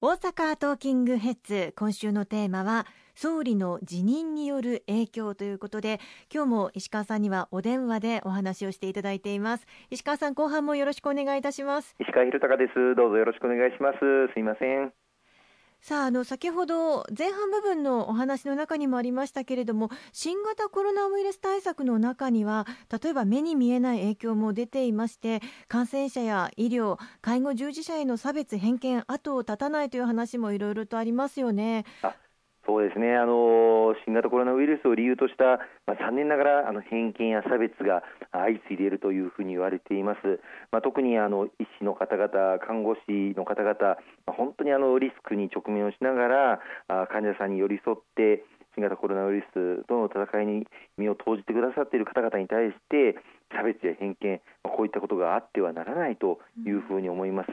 大阪トーキングヘッズ今週のテーマは総理の辞任による影響ということで今日も石川さんにはお電話でお話をしていただいています。石川さん後半もよろしくお願いいたします。石川博隆です。どうぞよろしくお願いします。すいません。さああの先ほど前半部分のお話の中にもありましたけれども新型コロナウイルス対策の中には例えば目に見えない影響も出ていまして感染者や医療介護従事者への差別偏見後を絶たないという話もいろいろとありますよね。そうですねあの新型コロナウイルスを理由とした、まあ、残念ながらあの偏見や差別が相次いでいるというふうに言われています、まあ、特にあの医師の方々、看護師の方々、まあ、本当にあのリスクに直面をしながらあ患者さんに寄り添って新型コロナウイルスとの戦いに身を投じてくださっている方々に対して差別や偏見、こういったことがあってはならないというふうに思います。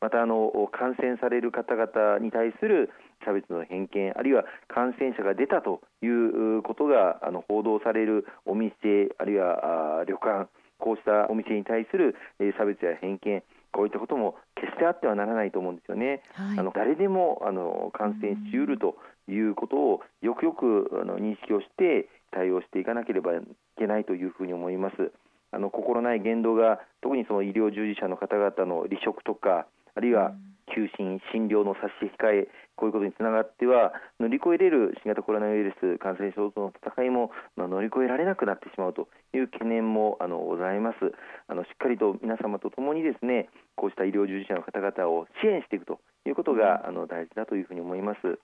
またあの感染される方々に対する差別の偏見あるいは感染者が出たということがあの報道されるお店あるいは旅館こうしたお店に対する差別や偏見こういったことも決してあってはならないと思うんですよね。はい、あの誰でもあの感染しうるということをよくよくあの認識をして対応していかなければいけないというふうに思います。あの心ない言動が特にその医療従事者の方々の離職とかあるいは休診、診療の差し控え、こういうことにつながっては乗り越えれる新型コロナウイルス感染症との戦いも、まあ、乗り越えられなくなってしまうという懸念もあのございますあのしっかりと皆様とともにですねこうした医療従事者の方々を支援していくということがあの大事だというふうに思います。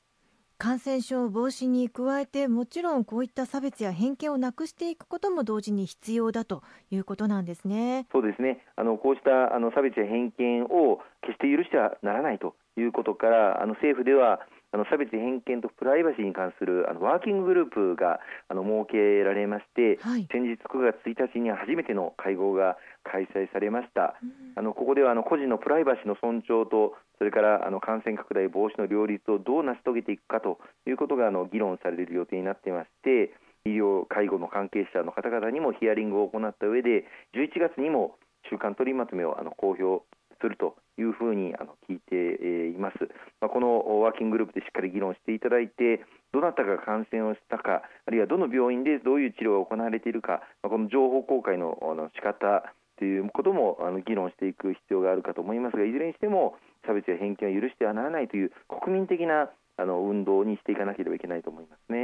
感染症防止に加えてもちろんこういった差別や偏見をなくしていくことも同時に必要だということなんですね。そうですねあのこうしたあの差別や偏見を決して許してはならないということからあの政府ではあの差別偏見とプライバシーに関するあのワーキンググループがあの設けられまして、はい、先日9月1日には初めての会合が開催されました、うん、あのここではあの個人のプライバシーの尊重とそれからあの感染拡大防止の両立をどう成し遂げていくかということがあの議論される予定になっていまして医療介護の関係者の方々にもヒアリングを行った上で11月にも中間取りまとめをあの公表するというふうにあの聞いています、まあ、このワーキンググループでしっかり議論していただいてどなたが感染をしたかあるいはどの病院でどういう治療が行われているか、まあ、この情報公開のあの仕方ということもあの議論していく必要があるかと思いますがいずれにしても差別や偏見を許してはならないという国民的なあの運動にしていかなければいけないと思いますね。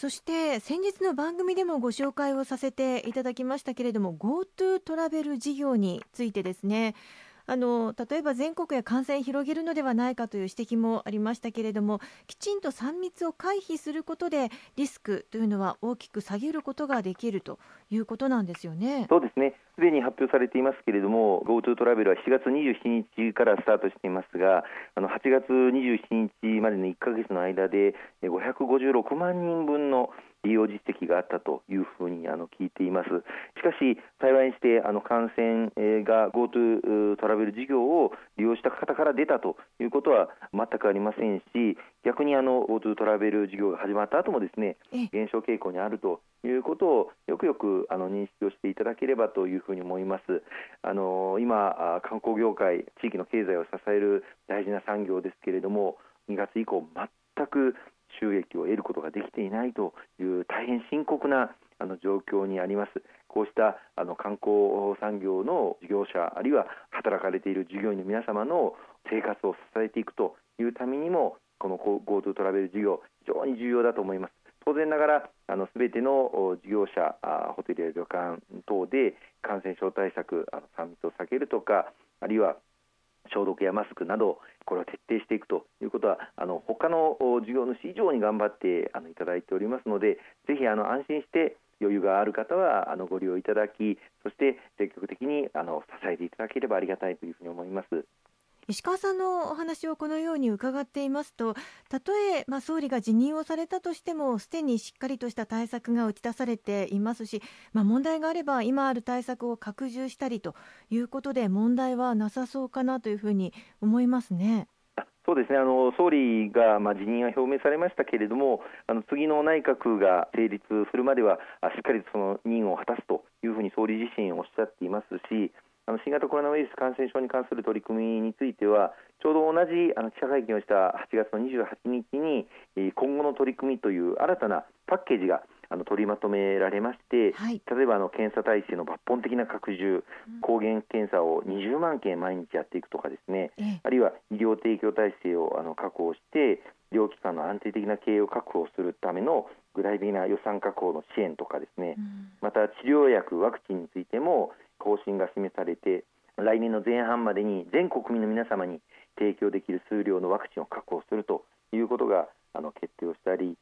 そして先日の番組でもご紹介をさせていただきましたけれども GoTo トラベル事業についてですねあの例えば全国へ感染を広げるのではないかという指摘もありましたけれどもきちんと3密を回避することでリスクというのは大きく下げることができるということなんですよね。そうですねすでに発表されていますけれども GoTo トラベルは7月27日からスタートしていますがあの8月27日までの1か月の間で556万人分の利用実績があったというふうにあの聞いています。しかし、幸いにしてあの感染が GoTo トラベル事業を利用した方から出たということは全くありませんし、逆にあの GoTo トラベル事業が始まった後もですね減少傾向にあるということをよくよくあの認識をしていただければというふふうに思います。あの今、観光業界、地域の経済を支える大事な産業ですけれども、2月以降、全く収益を得ることができていないという大変深刻なあの状況にあります。こうしたあの観光産業の事業者あるいは働かれている従業員の皆様の生活を支えていくというためにもこの GoTo トラベル事業非常に重要だと思います。当然ながらあの全ての事業者ホテルや旅館等で感染症対策あの3密を避けるとかあるいは消毒やマスクなどこれを徹底していくということはあの他の事業主以上に頑張ってあのいただいておりますのでぜひあの安心して余裕がある方はあのご利用いただきそして積極的にあの支えていただければありがたいというふうに思います。石川さんのお話をこのように伺っていますとたとえ、まあ、総理が辞任をされたとしてもすでにしっかりとした対策が打ち出されていますし、まあ、問題があれば今ある対策を拡充したりということで問題はなさそうかなというふうに思いますね。そうですねあの総理が、まあ、辞任は表明されましたけれどもあの次の内閣が成立するまではしっかりその任を果たすというふうに総理自身おっしゃっていますしあの新型コロナウイルス感染症に関する取り組みについてはちょうど同じあの記者会見をした8月の28日に今後の取り組みという新たなパッケージがあの取りまとめられまして、はい、例えばあの検査体制の抜本的な拡充、抗原検査を20万件毎日やっていくとかですね、あるいは医療提供体制をあの確保して医療機関の安定的な経営を確保するための具体的な予算確保の支援とかですね、うん、また治療薬、ワクチンについても方針が示されて来年の前半までに全国民の皆様に提供できる数量のワクチンを確保するということがあの決定をしたり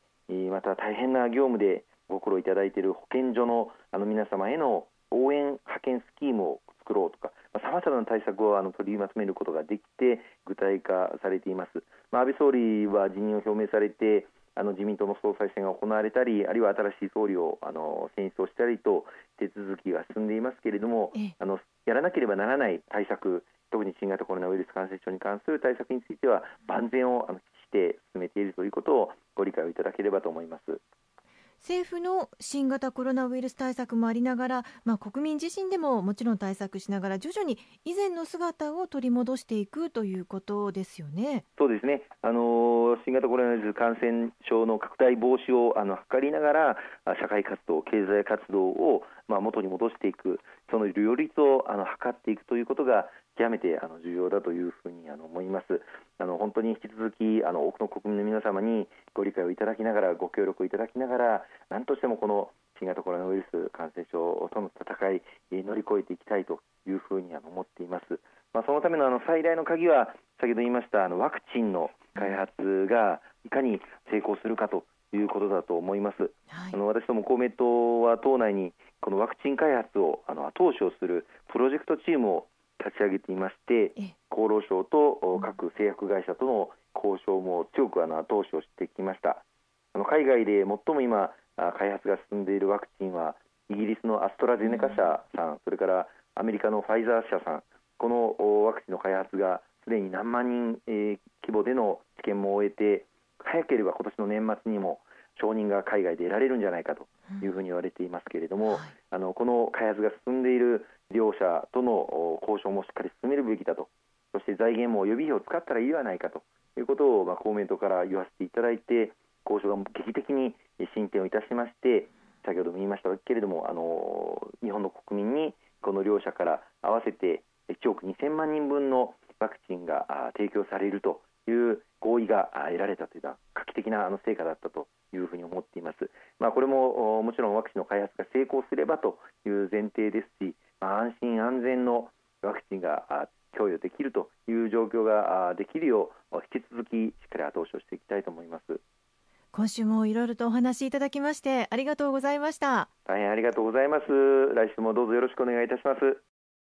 また大変な業務でご苦労いただいている保健所のあの皆様への応援派遣スキームを作ろうとかさまざ、まな対策をあの取りまとめることができて具体化されています、まあ、安倍総理は辞任を表明されてあの自民党の総裁選が行われたりあるいは新しい総理をあの選出をしたりと進んでいますけれどもあのやらなければならない対策特に新型コロナウイルス感染症に関する対策については万全をあのして進めているということをご理解をいただければと思います。政府の新型コロナウイルス対策もありながら、まあ、国民自身でももちろん対策しながら徐々に以前の姿を取り戻していくということですよね。そうですねあの新型コロナウイルス感染症の拡大防止をあの図りながら社会活動、経済活動をまあ元に戻していくその両立をあの図っていくということが極めてあの重要だというふうにあの思います。あの本当に引き続きあの多くの国民の皆様にご理解をいただきながらご協力をいただきながら何としてもこの新型コロナウイルス感染症との戦い乗り越えていきたいというふうに思っています。まあ、そのためのあの最大の鍵は先ほど言いましたあのワクチンの開発がいかに成功するかということだと思います。はい、あの私ども公明党は党内にこのワクチン開発をあの後押しをするプロジェクトチームを立ち上げていまして厚労省と各製薬会社との交渉も強くあの後押しをしてきました。あの海外で最も今開発が進んでいるワクチンはイギリスのアストラゼネカ社さんそれからアメリカのファイザー社さん。このワクチンの開発がすでに何万人、えー、規模での治験も終えて早ければ今年の年末にも承認が海外で得られるんじゃないかというふうに言われていますけれども、うんはい、あのこの開発が進んでいる両者との交渉もしっかり進めるべきだと。そして財源も予備費を使ったらいいではないかと。いうことを、まあ、公明党から言わせていただいて交渉が劇的に進展をいたしまして先ほども言いましたけれどもあの日本の国民にこの両者から合わせて1億2000万人分のワクチンが提供されるという合意が得られたというのは画期的なあの成果だったというふうに思っています。まあ、これももちろんワクチンの開発が成功すればという前提ですし、まあ、安心安全のワクチンが供与できるという状況ができるよう引き続きしっかり後押しをしていきたいと思います。今週もいろいろとお話しいただきましてありがとうございました。大変ありがとうございます。来週もどうぞよろしくお願いいたします